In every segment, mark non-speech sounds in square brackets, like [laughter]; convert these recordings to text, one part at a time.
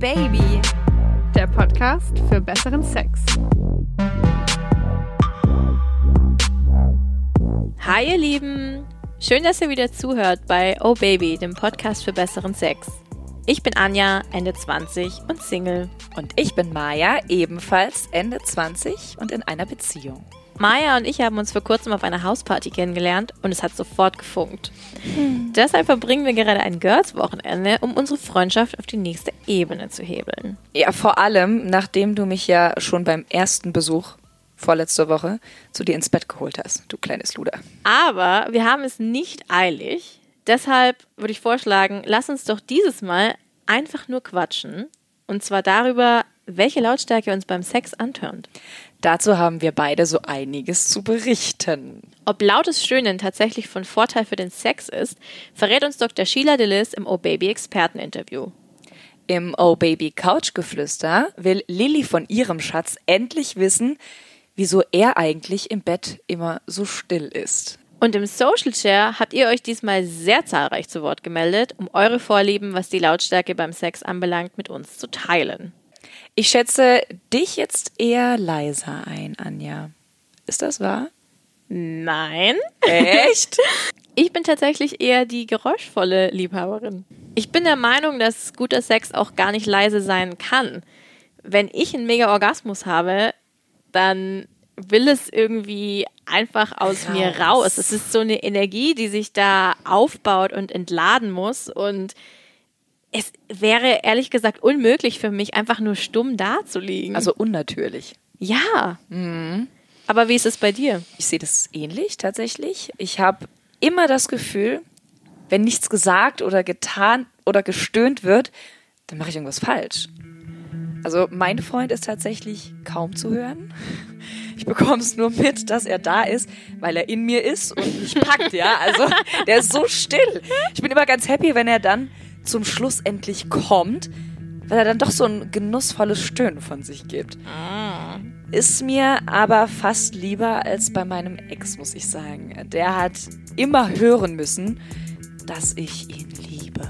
Baby, der Podcast für besseren Sex. Hi ihr Lieben, schön, dass ihr wieder zuhört bei Oh Baby, dem Podcast für besseren Sex. Ich bin Anja, Ende 20 und Single. Und ich bin Maja, ebenfalls Ende 20 und in einer Beziehung. Maya und ich haben uns vor kurzem auf einer Hausparty kennengelernt und es hat sofort gefunkt. Hm. Deshalb verbringen wir gerade ein Girls-Wochenende, um unsere Freundschaft auf die nächste Ebene zu hebeln. Ja, vor allem, nachdem du mich ja schon beim ersten Besuch vorletzter Woche zu dir ins Bett geholt hast, du kleines Luder. Aber wir haben es nicht eilig. Deshalb würde ich vorschlagen, lass uns doch dieses Mal einfach nur quatschen. Und zwar darüber, welche Lautstärke uns beim Sex antörnt. Dazu haben wir beide so einiges zu berichten. Ob lautes Stöhnen tatsächlich von Vorteil für den Sex ist, verrät uns Dr. Sheila DeLis im O-Baby Experteninterview. Im O-Baby Couchgeflüster will Lilly von ihrem Schatz endlich wissen, wieso er eigentlich im Bett immer so still ist. Und im Social Share habt ihr euch diesmal sehr zahlreich zu Wort gemeldet, um eure Vorlieben, was die Lautstärke beim Sex anbelangt, mit uns zu teilen. Ich schätze dich jetzt eher leiser ein, Anja. Ist das wahr? Nein. Echt? [laughs] Ich bin tatsächlich eher die geräuschvolle Liebhaberin. Ich bin der Meinung, dass guter Sex auch gar nicht leise sein kann. Wenn ich einen Mega-Orgasmus habe, dann will es irgendwie einfach aus raus. mir raus. Es ist so eine Energie, die sich da aufbaut und entladen muss und es wäre ehrlich gesagt unmöglich für mich, einfach nur stumm dazulegen. Also unnatürlich. Ja. Mhm. Aber wie ist es bei dir? Ich sehe das ähnlich tatsächlich. Ich habe immer das Gefühl, wenn nichts gesagt oder getan oder gestöhnt wird, dann mache ich irgendwas falsch. Also mein Freund ist tatsächlich kaum zu hören. Ich bekomme es nur mit, dass er da ist, weil er in mir ist und mich packt, ja. Also der ist so still. Ich bin immer ganz happy, wenn er dann zum Schluss endlich kommt, weil er dann doch so ein genussvolles Stöhnen von sich gibt. Ah. Ist mir aber fast lieber als bei meinem Ex, muss ich sagen. Der hat immer hören müssen, dass ich ihn liebe.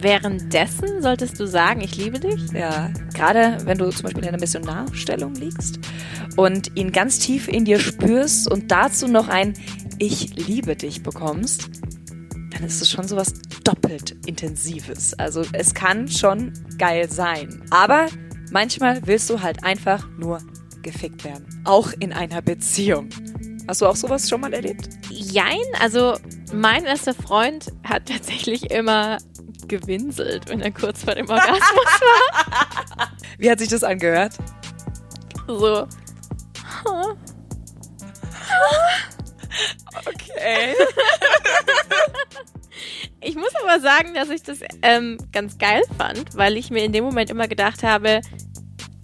Währenddessen solltest du sagen, ich liebe dich? Ja, gerade wenn du zum Beispiel in einer Missionarstellung liegst und ihn ganz tief in dir spürst und dazu noch ein Ich liebe dich bekommst, dann ist es schon sowas doppelt intensives. Also es kann schon geil sein. Aber manchmal willst du halt einfach nur gefickt werden. Auch in einer Beziehung. Hast du auch sowas schon mal erlebt? Jein, also mein erster Freund hat tatsächlich immer gewinselt, wenn er kurz vor dem Orgasmus [laughs] war. Wie hat sich das angehört? So. Okay. [laughs] [laughs] Ich muss aber sagen, dass ich das ähm, ganz geil fand, weil ich mir in dem Moment immer gedacht habe,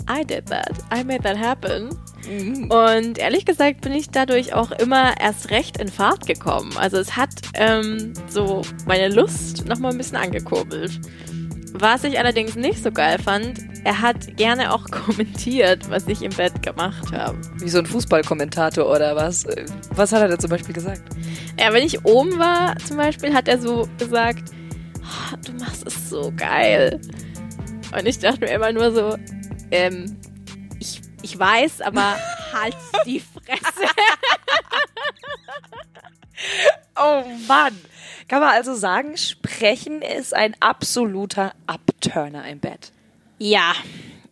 I did that. I made that happen. Mhm. Und ehrlich gesagt bin ich dadurch auch immer erst recht in Fahrt gekommen. Also es hat ähm, so meine Lust nochmal ein bisschen angekurbelt. Was ich allerdings nicht so geil fand, er hat gerne auch [laughs] kommentiert, was ich im Bett gemacht habe. Wie so ein Fußballkommentator oder was? Was hat er da zum Beispiel gesagt? Ja, wenn ich oben war, zum Beispiel, hat er so gesagt, oh, du machst es so geil. Und ich dachte mir immer nur so, ähm, ich, ich weiß, aber [laughs] halt die Fresse. oh Mann. Kann man also sagen, Sprechen ist ein absoluter Abturner im Bett. Ja.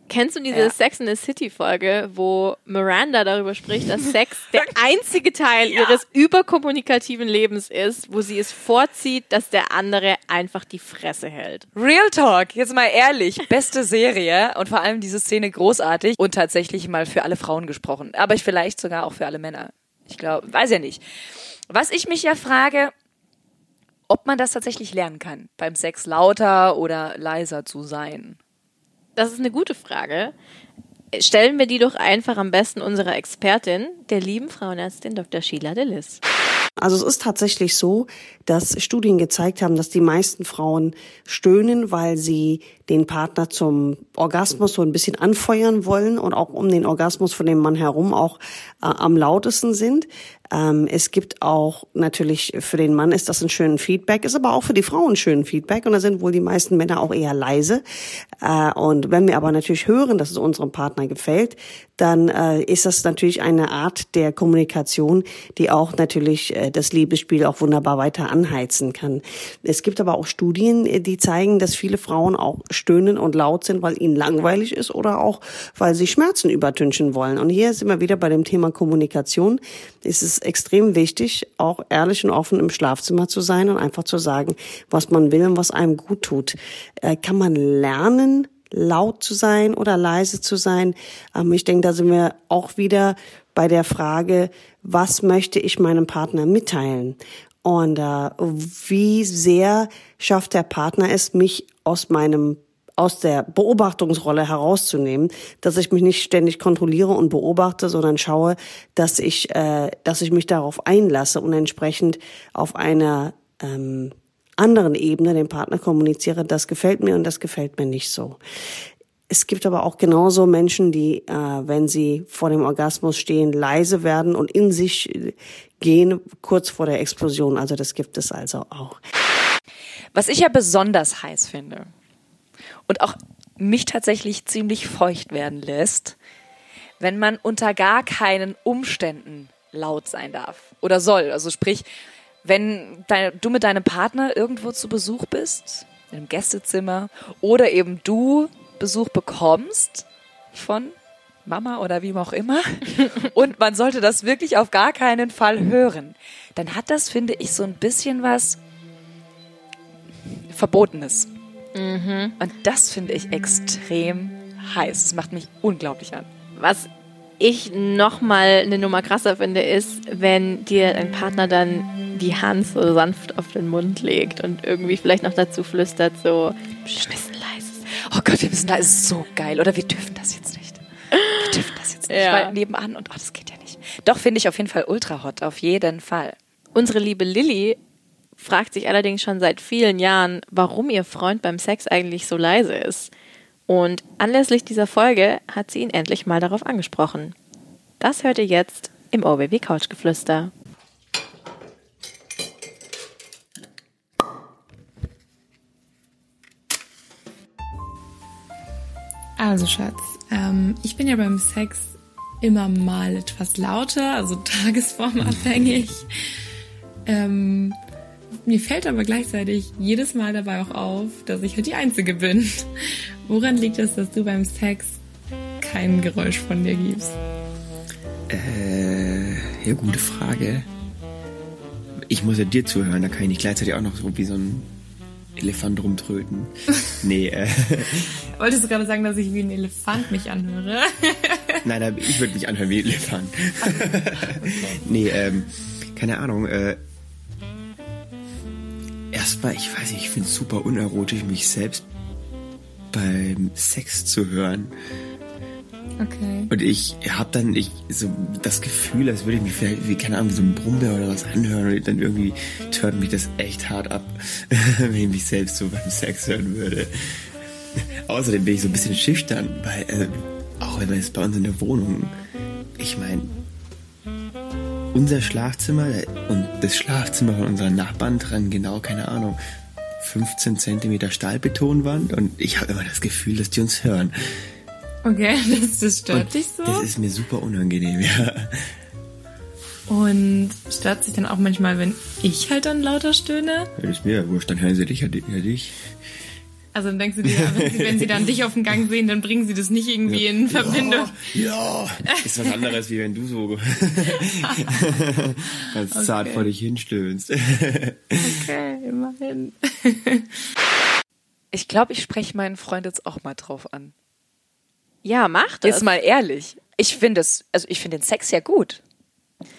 Kennst du diese ja. Sex in the City Folge, wo Miranda darüber spricht, dass Sex [laughs] der einzige Teil ja. ihres überkommunikativen Lebens ist, wo sie es vorzieht, dass der andere einfach die Fresse hält? Real Talk, jetzt mal ehrlich, beste Serie und vor allem diese Szene großartig und tatsächlich mal für alle Frauen gesprochen, aber vielleicht sogar auch für alle Männer. Ich glaube, weiß ja nicht. Was ich mich ja frage, ob man das tatsächlich lernen kann, beim Sex lauter oder leiser zu sein. Das ist eine gute Frage. Stellen wir die doch einfach am besten unserer Expertin, der lieben Frauenärztin Dr. Sheila Delis. Also es ist tatsächlich so, dass Studien gezeigt haben, dass die meisten Frauen stöhnen, weil sie den Partner zum Orgasmus so ein bisschen anfeuern wollen und auch um den Orgasmus von dem Mann herum auch äh, am lautesten sind. Ähm, es gibt auch natürlich für den Mann ist das ein schönen Feedback, ist aber auch für die Frau ein schönen Feedback und da sind wohl die meisten Männer auch eher leise. Äh, und wenn wir aber natürlich hören, dass es unserem Partner gefällt, dann äh, ist das natürlich eine Art der Kommunikation, die auch natürlich äh, das Liebesspiel auch wunderbar weiter anheizen kann. Es gibt aber auch Studien, äh, die zeigen, dass viele Frauen auch stöhnen und laut sind, weil ihnen langweilig ist oder auch, weil sie Schmerzen übertünchen wollen. Und hier sind wir wieder bei dem Thema Kommunikation. Es ist extrem wichtig, auch ehrlich und offen im Schlafzimmer zu sein und einfach zu sagen, was man will und was einem gut tut. Äh, kann man lernen, laut zu sein oder leise zu sein? Ähm, ich denke, da sind wir auch wieder bei der Frage, was möchte ich meinem Partner mitteilen? Und äh, wie sehr schafft der Partner es, mich aus meinem aus der Beobachtungsrolle herauszunehmen, dass ich mich nicht ständig kontrolliere und beobachte, sondern schaue, dass ich, äh, dass ich mich darauf einlasse und entsprechend auf einer ähm, anderen Ebene dem Partner kommuniziere, das gefällt mir und das gefällt mir nicht so. Es gibt aber auch genauso Menschen, die, äh, wenn sie vor dem Orgasmus stehen, leise werden und in sich gehen, kurz vor der Explosion. Also das gibt es also auch. Was ich ja besonders heiß finde, und auch mich tatsächlich ziemlich feucht werden lässt, wenn man unter gar keinen Umständen laut sein darf oder soll. Also sprich, wenn dein, du mit deinem Partner irgendwo zu Besuch bist, in einem Gästezimmer, oder eben du Besuch bekommst von Mama oder wie auch immer, [laughs] und man sollte das wirklich auf gar keinen Fall hören, dann hat das, finde ich, so ein bisschen was Verbotenes. Mhm. Und das finde ich extrem heiß. Das macht mich unglaublich an. Was ich noch mal eine Nummer krasser finde, ist, wenn dir dein Partner dann die Hand so sanft auf den Mund legt und irgendwie vielleicht noch dazu flüstert so, wir müssen leise Oh Gott, wir müssen da, ist so geil. Oder wir dürfen das jetzt nicht. Wir dürfen das jetzt nicht, ja. weil nebenan und oh, das geht ja nicht. Doch, finde ich auf jeden Fall ultra hot, auf jeden Fall. Unsere liebe Lilly fragt sich allerdings schon seit vielen Jahren, warum ihr Freund beim Sex eigentlich so leise ist. Und anlässlich dieser Folge hat sie ihn endlich mal darauf angesprochen. Das hört ihr jetzt im OBW Couchgeflüster. Also Schatz, ähm, ich bin ja beim Sex immer mal etwas lauter, also [laughs] tagesformabhängig. ähm, mir fällt aber gleichzeitig jedes Mal dabei auch auf, dass ich halt die Einzige bin. Woran liegt es, dass du beim Sex kein Geräusch von dir gibst? Äh, ja, gute Frage. Ich muss ja dir zuhören, da kann ich nicht gleichzeitig auch noch so wie so ein Elefant rumtröten. [laughs] nee, äh. [laughs] Wolltest du gerade sagen, dass ich wie ein Elefant mich anhöre? [laughs] Nein, ich würde mich anhören wie ein Elefant. okay. Nee, ähm, keine Ahnung, äh, erstmal, ich weiß nicht, ich finde es super unerotisch, mich selbst beim Sex zu hören. Okay. Und ich habe dann ich so das Gefühl, als würde ich mich vielleicht, wie, keine Ahnung, wie so ein Brummbär oder was anhören und dann irgendwie tört mich das echt hart ab, [laughs] wenn ich mich selbst so beim Sex hören würde. Außerdem bin ich so ein bisschen schüchtern, weil, äh, auch wenn man jetzt bei uns in der Wohnung, ich meine, unser Schlafzimmer und das Schlafzimmer von unseren Nachbarn dran genau, keine Ahnung, 15 Zentimeter Stahlbetonwand und ich habe immer das Gefühl, dass die uns hören. Okay, [laughs] das, das stört und dich so? Das ist mir super unangenehm, ja. Und stört sich dann auch manchmal, wenn ich halt dann lauter stöhne? Ja, das ist mir ja wurscht, dann hören sie dich, ja dich. Also dann denkst du dir, wenn sie, dann dich auf dem Gang sehen, dann bringen sie das nicht irgendwie ja. in Verbindung. Ja, ja, ist was anderes, wie wenn du so [laughs] ganz okay. zart vor dich hinstöhnst. okay, immerhin. Ich glaube, ich spreche meinen Freund jetzt auch mal drauf an. Ja, mach das. Jetzt mal ehrlich. Ich finde es, also ich finde den Sex ja gut.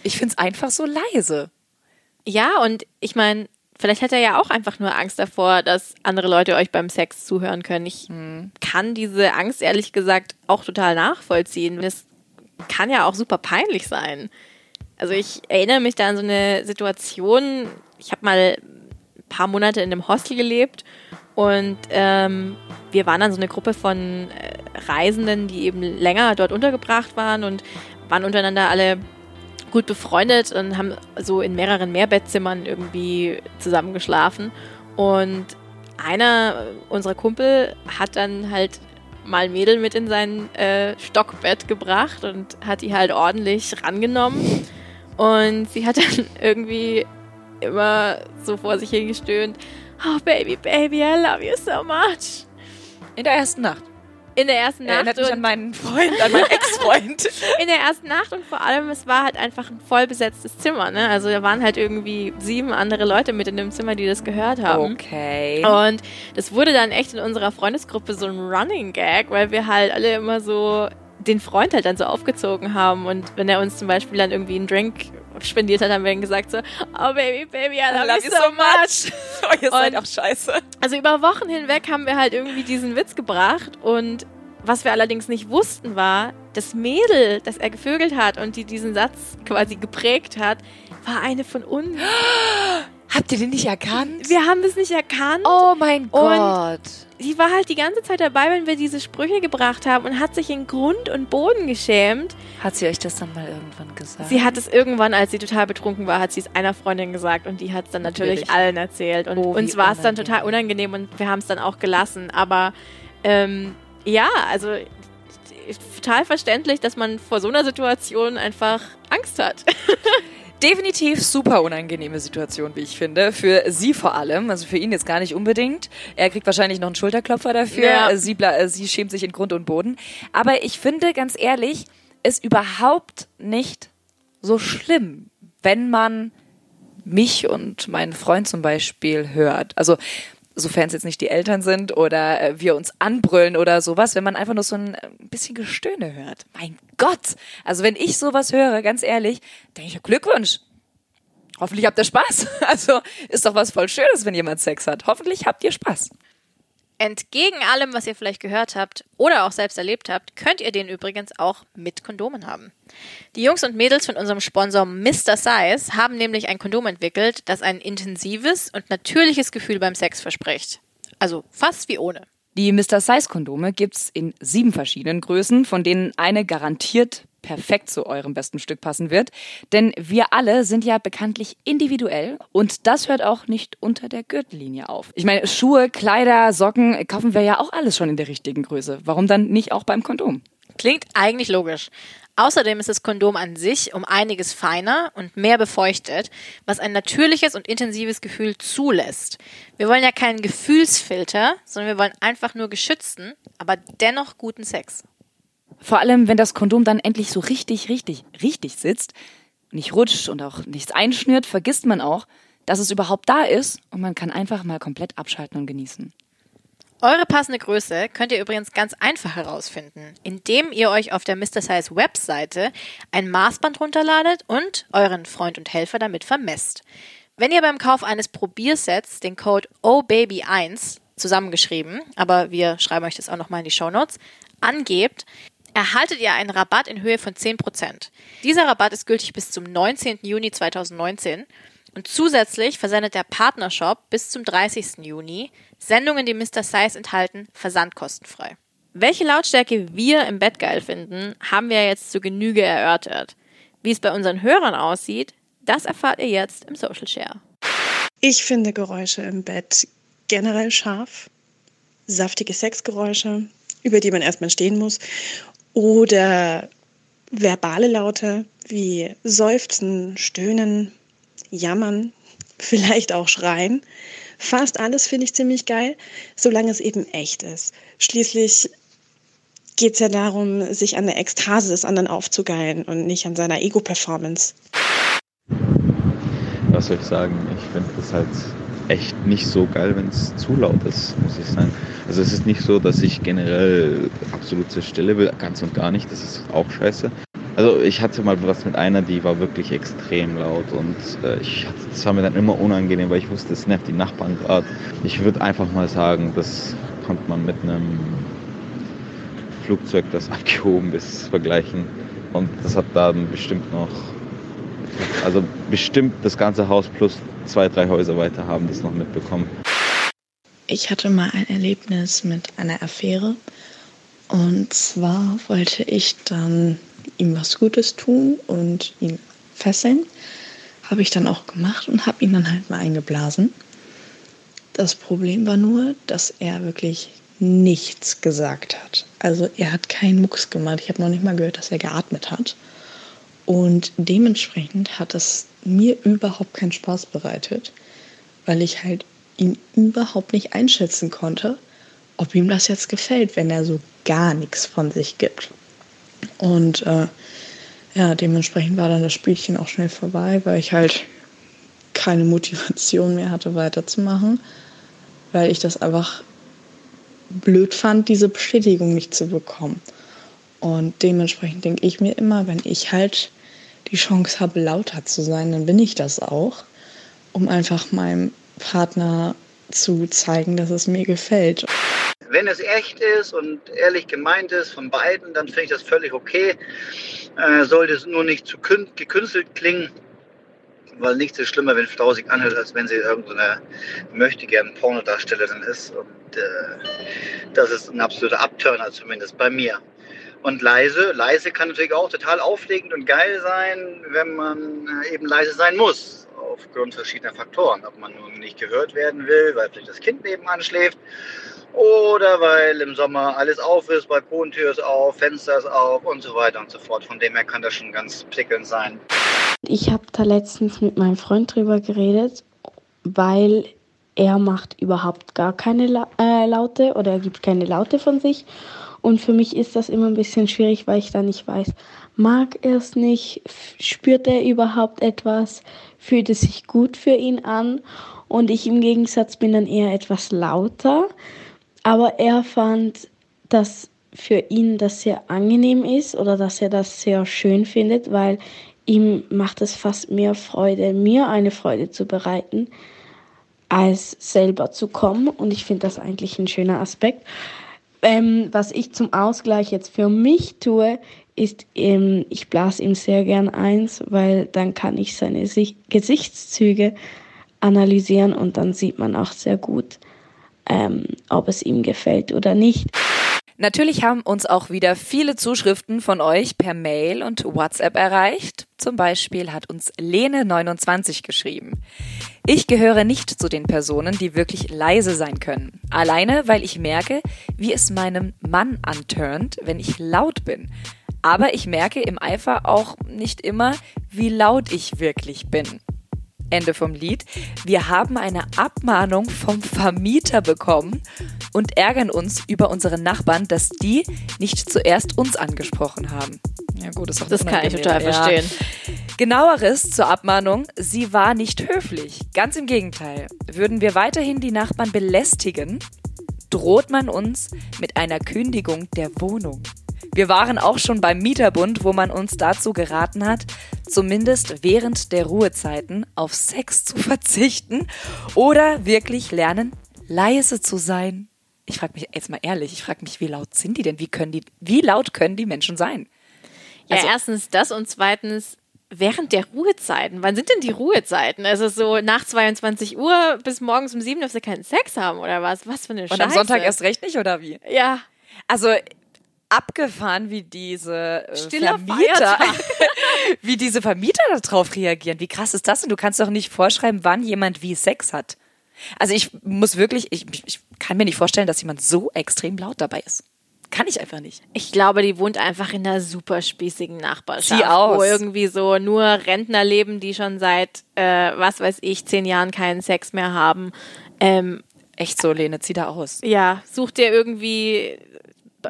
Ich finde es einfach so leise. Ja, und ich meine, vielleicht hat er ja auch einfach nur Angst davor, dass andere Leute euch beim Sex zuhören können. Ich mhm. kann diese Angst ehrlich gesagt auch total nachvollziehen. Es kann ja auch super peinlich sein. Also ich erinnere mich da an so eine Situation, ich habe mal ein paar Monate in einem Hostel gelebt und ähm, wir waren dann so eine Gruppe von äh, Reisenden, die eben länger dort untergebracht waren und waren untereinander alle gut befreundet und haben so in mehreren Mehrbettzimmern irgendwie zusammen geschlafen. Und einer unserer Kumpel hat dann halt mal Mädel mit in sein äh, Stockbett gebracht und hat die halt ordentlich rangenommen. Und sie hat dann [laughs] irgendwie immer so vor sich hingestöhnt, oh baby, baby, I love you so much. In der ersten Nacht. In der ersten Nacht. Erinnert mich an meinen Freund, an meinen Ex-Freund. [laughs] in der ersten Nacht und vor allem, es war halt einfach ein voll besetztes Zimmer. Ne? Also da waren halt irgendwie sieben andere Leute mit in dem Zimmer, die das gehört haben. Okay. Und das wurde dann echt in unserer Freundesgruppe so ein Running Gag, weil wir halt alle immer so den Freund halt dann so aufgezogen haben. Und wenn er uns zum Beispiel dann irgendwie einen Drink spendiert hat, haben wir ihm gesagt so, oh baby, baby, I love, you so much. [laughs] oh, ihr seid auch scheiße. Also über Wochen hinweg haben wir halt irgendwie diesen Witz gebracht und was wir allerdings nicht wussten war, das Mädel, das er gevögelt hat und die diesen Satz quasi geprägt hat, war eine von uns. [gasps] Habt ihr den nicht erkannt? Wir haben das nicht erkannt. Oh mein Gott. Sie war halt die ganze Zeit dabei, wenn wir diese Sprüche gebracht haben und hat sich in Grund und Boden geschämt. Hat sie euch das dann mal irgendwann gesagt? Sie hat es irgendwann, als sie total betrunken war, hat sie es einer Freundin gesagt und die hat es dann natürlich, Natürlich. allen erzählt. Und Oh, uns war es dann total unangenehm und wir haben es dann auch gelassen. Aber ähm, ja, also total verständlich, dass man vor so einer Situation einfach Angst hat. [laughs] Definitiv super unangenehme Situation, wie ich finde. Für sie vor allem, also für ihn jetzt gar nicht unbedingt. Er kriegt wahrscheinlich noch einen Schulterklopfer dafür. Ja. Sie, äh, sie schämt sich in Grund und Boden. Aber ich finde, ganz ehrlich, ist überhaupt nicht so schlimm, wenn man mich und meinen Freund zum Beispiel hört. Also sofern es jetzt nicht die Eltern sind oder äh, wir uns anbrüllen oder sowas, wenn man einfach nur so ein äh, bisschen Gestöhne hört. Mein Gott! Also wenn ich sowas höre, ganz ehrlich, denke ich, Glückwunsch. Hoffentlich habt ihr Spaß. [laughs] Also ist doch was voll Schönes, wenn jemand Sex hat. Hoffentlich habt ihr Spaß. Entgegen allem, was ihr vielleicht gehört habt oder auch selbst erlebt habt, könnt ihr den übrigens auch mit Kondomen haben. Die Jungs und Mädels von unserem Sponsor Mr. Size haben nämlich ein Kondom entwickelt, das ein intensives und natürliches Gefühl beim Sex verspricht. Also fast wie ohne. Die Mr. Size Kondome gibt's in sieben verschiedenen Größen, von denen eine garantiert perfekt zu eurem besten Stück passen wird. Denn wir alle sind ja bekanntlich individuell und das hört auch nicht unter der Gürtellinie auf. Ich meine, Schuhe, Kleider, Socken kaufen wir ja auch alles schon in der richtigen Größe. Warum dann nicht auch beim Kondom? Klingt eigentlich logisch. Außerdem ist das Kondom an sich um einiges feiner und mehr befeuchtet, was ein natürliches und intensives Gefühl zulässt. Wir wollen ja keinen Gefühlsfilter, sondern wir wollen einfach nur geschützten, aber dennoch guten Sex. Vor allem, wenn das Kondom dann endlich so richtig, richtig, richtig sitzt, nicht rutscht und auch nichts einschnürt, vergisst man auch, dass es überhaupt da ist und man kann einfach mal komplett abschalten und genießen. Eure passende Größe könnt ihr übrigens ganz einfach herausfinden, indem ihr euch auf der Mr. Size Webseite ein Maßband runterladet und euren Freund und Helfer damit vermesst. Wenn ihr beim Kauf eines Probiersets den Code OBABY1 zusammengeschrieben, aber wir schreiben euch das auch nochmal in die Shownotes, angebt, erhaltet ihr einen Rabatt in Höhe von 10%. Dieser Rabatt ist gültig bis zum 19. Juni 2019 und zusätzlich versendet der Partnershop bis zum 30. Juni Sendungen, die Mr. Size enthalten, versandkostenfrei. Welche Lautstärke wir im Bett geil finden, haben wir jetzt zu Genüge erörtert. Wie es bei unseren Hörern aussieht, das erfahrt ihr jetzt im Social Share. Ich finde Geräusche im Bett generell scharf. Saftige Sexgeräusche, über die man erstmal stehen muss. Oder verbale Laute wie Seufzen, Stöhnen, Jammern, [laughs] vielleicht auch Schreien. Fast alles finde ich ziemlich geil, solange es eben echt ist. Schließlich geht es ja darum, sich an der Ekstase des anderen aufzugeilen und nicht an seiner Ego-Performance. was soll ich sagen? Ich finde das halt echt nicht so geil, wenn es zu laut ist, muss ich sagen. Also es ist nicht so, dass ich generell absolute Stille will, ganz und gar nicht. Das ist auch scheiße. Also ich hatte mal was mit einer, die war wirklich extrem laut und äh, ich, das war mir dann immer unangenehm, weil ich wusste, es nervt die Nachbarn gerade. Ich würde einfach mal sagen, das konnte man mit einem Flugzeug, das abgehoben ist, vergleichen. Und das hat dann bestimmt noch also bestimmt das ganze Haus plus zwei, drei Häuser weiter haben das noch mitbekommen. Ich hatte mal ein Erlebnis mit einer Affäre. Und zwar wollte ich dann ihm was Gutes tun und ihn fesseln. Habe ich dann auch gemacht und habe ihn dann halt mal eingeblasen. Das Problem war nur, dass er wirklich nichts gesagt hat. Also er hat keinen Mucks gemacht. Ich habe noch nicht mal gehört, dass er geatmet hat. Und dementsprechend hat es mir überhaupt keinen Spaß bereitet, weil ich halt ihn überhaupt nicht einschätzen konnte, ob ihm das jetzt gefällt, wenn er so gar nichts von sich gibt. Und äh, ja, dementsprechend war dann das Spielchen auch schnell vorbei, weil ich halt keine Motivation mehr hatte, weiterzumachen, weil ich das einfach blöd fand, diese Bestätigung nicht zu bekommen. Und dementsprechend denke ich mir immer, wenn ich halt die Chance habe, lauter zu sein, dann bin ich das auch, um einfach meinem Partner zu zeigen, dass es mir gefällt. Wenn es echt ist und ehrlich gemeint ist von beiden, dann finde ich das völlig okay. Äh, sollte es nur nicht zu gekünstelt klingen, weil nichts ist schlimmer, wenn Frau sich anhört, als wenn sie irgendeine möchte gern Pornodarstellerin ist. Und äh, das ist ein absoluter Abturner, zumindest bei mir. Und leise, leise kann natürlich auch total aufregend und geil sein, wenn man äh, eben leise sein muss, aufgrund verschiedener Faktoren. Ob man nun nicht gehört werden will, weil vielleicht das Kind nebenan schläft, oder weil im Sommer alles auf ist, Balkontür ist auf, Fenster ist auf und so weiter und so fort. Von dem her kann das schon ganz prickelnd sein. Ich habe da letztens mit meinem Freund drüber geredet, weil er macht überhaupt gar keine La äh, Laute oder er gibt keine Laute von sich. Und für mich ist das immer ein bisschen schwierig, weil ich da nicht weiß, mag er es nicht, spürt er überhaupt etwas, fühlt es sich gut für ihn an. Und ich im Gegensatz bin dann eher etwas lauter. Aber er fand, dass für ihn das sehr angenehm ist oder dass er das sehr schön findet, weil ihm macht es fast mehr Freude, mir eine Freude zu bereiten, als selber zu kommen. Und ich finde das eigentlich ein schöner Aspekt. Ähm, was ich zum Ausgleich jetzt für mich tue, ist, ähm, ich blase ihm sehr gern eins, weil dann kann ich seine Sich Gesichtszüge analysieren und dann sieht man auch sehr gut, ähm, ob es ihm gefällt oder nicht. Natürlich haben uns auch wieder viele Zuschriften von euch per Mail und WhatsApp erreicht. Zum Beispiel hat uns Lene29 geschrieben. Ich gehöre nicht zu den Personen, die wirklich leise sein können. Alleine, weil ich merke, wie es meinem Mann anturnt, wenn ich laut bin. Aber ich merke im Eifer auch nicht immer, wie laut ich wirklich bin. Ende vom Lied. Wir haben eine Abmahnung vom Vermieter bekommen und ärgern uns über unsere Nachbarn, dass die nicht zuerst uns angesprochen haben. Ja gut, ist auch das kann ich total ja. verstehen. Genaueres zur Abmahnung. Sie war nicht höflich. Ganz im Gegenteil. Würden wir weiterhin die Nachbarn belästigen, droht man uns mit einer Kündigung der Wohnung. Wir waren auch schon beim Mieterbund, wo man uns dazu geraten hat, zumindest während der Ruhezeiten auf Sex zu verzichten oder wirklich lernen, leise zu sein. Ich frage mich jetzt mal ehrlich, ich frage mich, wie laut sind die denn? Wie können die, wie laut können die Menschen sein? Ja, also, erstens das und zweitens, während der Ruhezeiten. Wann sind denn die Ruhezeiten? Also so nach 22 Uhr bis morgens um 7 darfst du keinen Sex haben oder was? Was für eine Scheiße. Und am Sonntag erst recht nicht oder wie? Ja. Also abgefahren, wie diese äh, Vermieter, [laughs] wie diese Vermieter darauf reagieren. Wie krass ist das denn? Du kannst doch nicht vorschreiben, wann jemand wie Sex hat. Also ich muss wirklich, ich, ich kann mir nicht vorstellen, dass jemand so extrem laut dabei ist. Kann ich einfach nicht. Ich glaube, die wohnt einfach in einer super spießigen Nachbarschaft. Sie aus. Wo irgendwie so nur Rentner leben, die schon seit, äh, was weiß ich, zehn Jahren keinen Sex mehr haben. Ähm, Echt so, Lene, zieh da aus. Ja, such dir irgendwie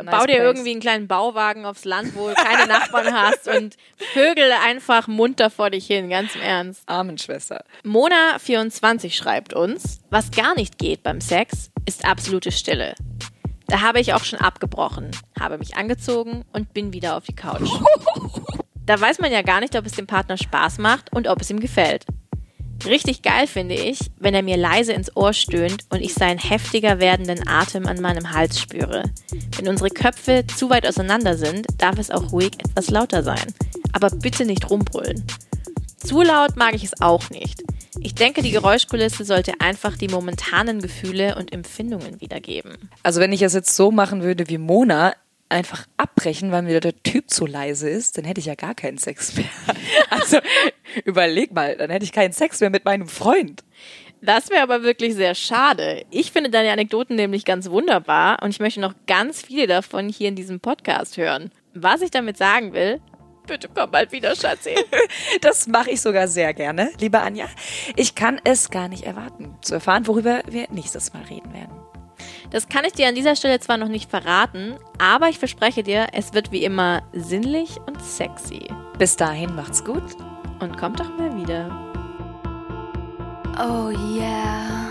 nice bau dir place. irgendwie einen kleinen Bauwagen aufs Land, wo du keine Nachbarn [laughs] hast und vögel einfach munter vor dich hin, ganz im Ernst. Armen Schwester. Mona24 schreibt uns, was gar nicht geht beim Sex, ist absolute Stille. Da habe ich auch schon abgebrochen, habe mich angezogen und bin wieder auf die Couch. [laughs] Da weiß man ja gar nicht, ob es dem Partner Spaß macht und ob es ihm gefällt. Richtig geil finde ich, wenn er mir leise ins Ohr stöhnt und ich seinen heftiger werdenden Atem an meinem Hals spüre. Wenn unsere Köpfe zu weit auseinander sind, darf es auch ruhig etwas lauter sein. Aber bitte nicht rumbrüllen. Zu laut mag ich es auch nicht. Ich denke, die Geräuschkulisse sollte einfach die momentanen Gefühle und Empfindungen wiedergeben. Also wenn ich es jetzt so machen würde wie Mona, einfach abbrechen, weil mir der Typ zu leise ist, dann hätte ich ja gar keinen Sex mehr. [laughs] Also überleg mal, dann hätte ich keinen Sex mehr mit meinem Freund. Das wäre aber wirklich sehr schade. Ich finde deine Anekdoten nämlich ganz wunderbar und ich möchte noch ganz viele davon hier in diesem Podcast hören. Was ich damit sagen will, bitte komm bald wieder, Schatzi. [laughs] Das mache ich sogar sehr gerne, liebe Anja. Ich kann es gar nicht erwarten, zu erfahren, worüber wir nächstes Mal reden werden. Das kann ich dir an dieser Stelle zwar noch nicht verraten, aber ich verspreche dir, es wird wie immer sinnlich und sexy. Bis dahin macht's gut. Und kommt doch mal wieder. Oh yeah.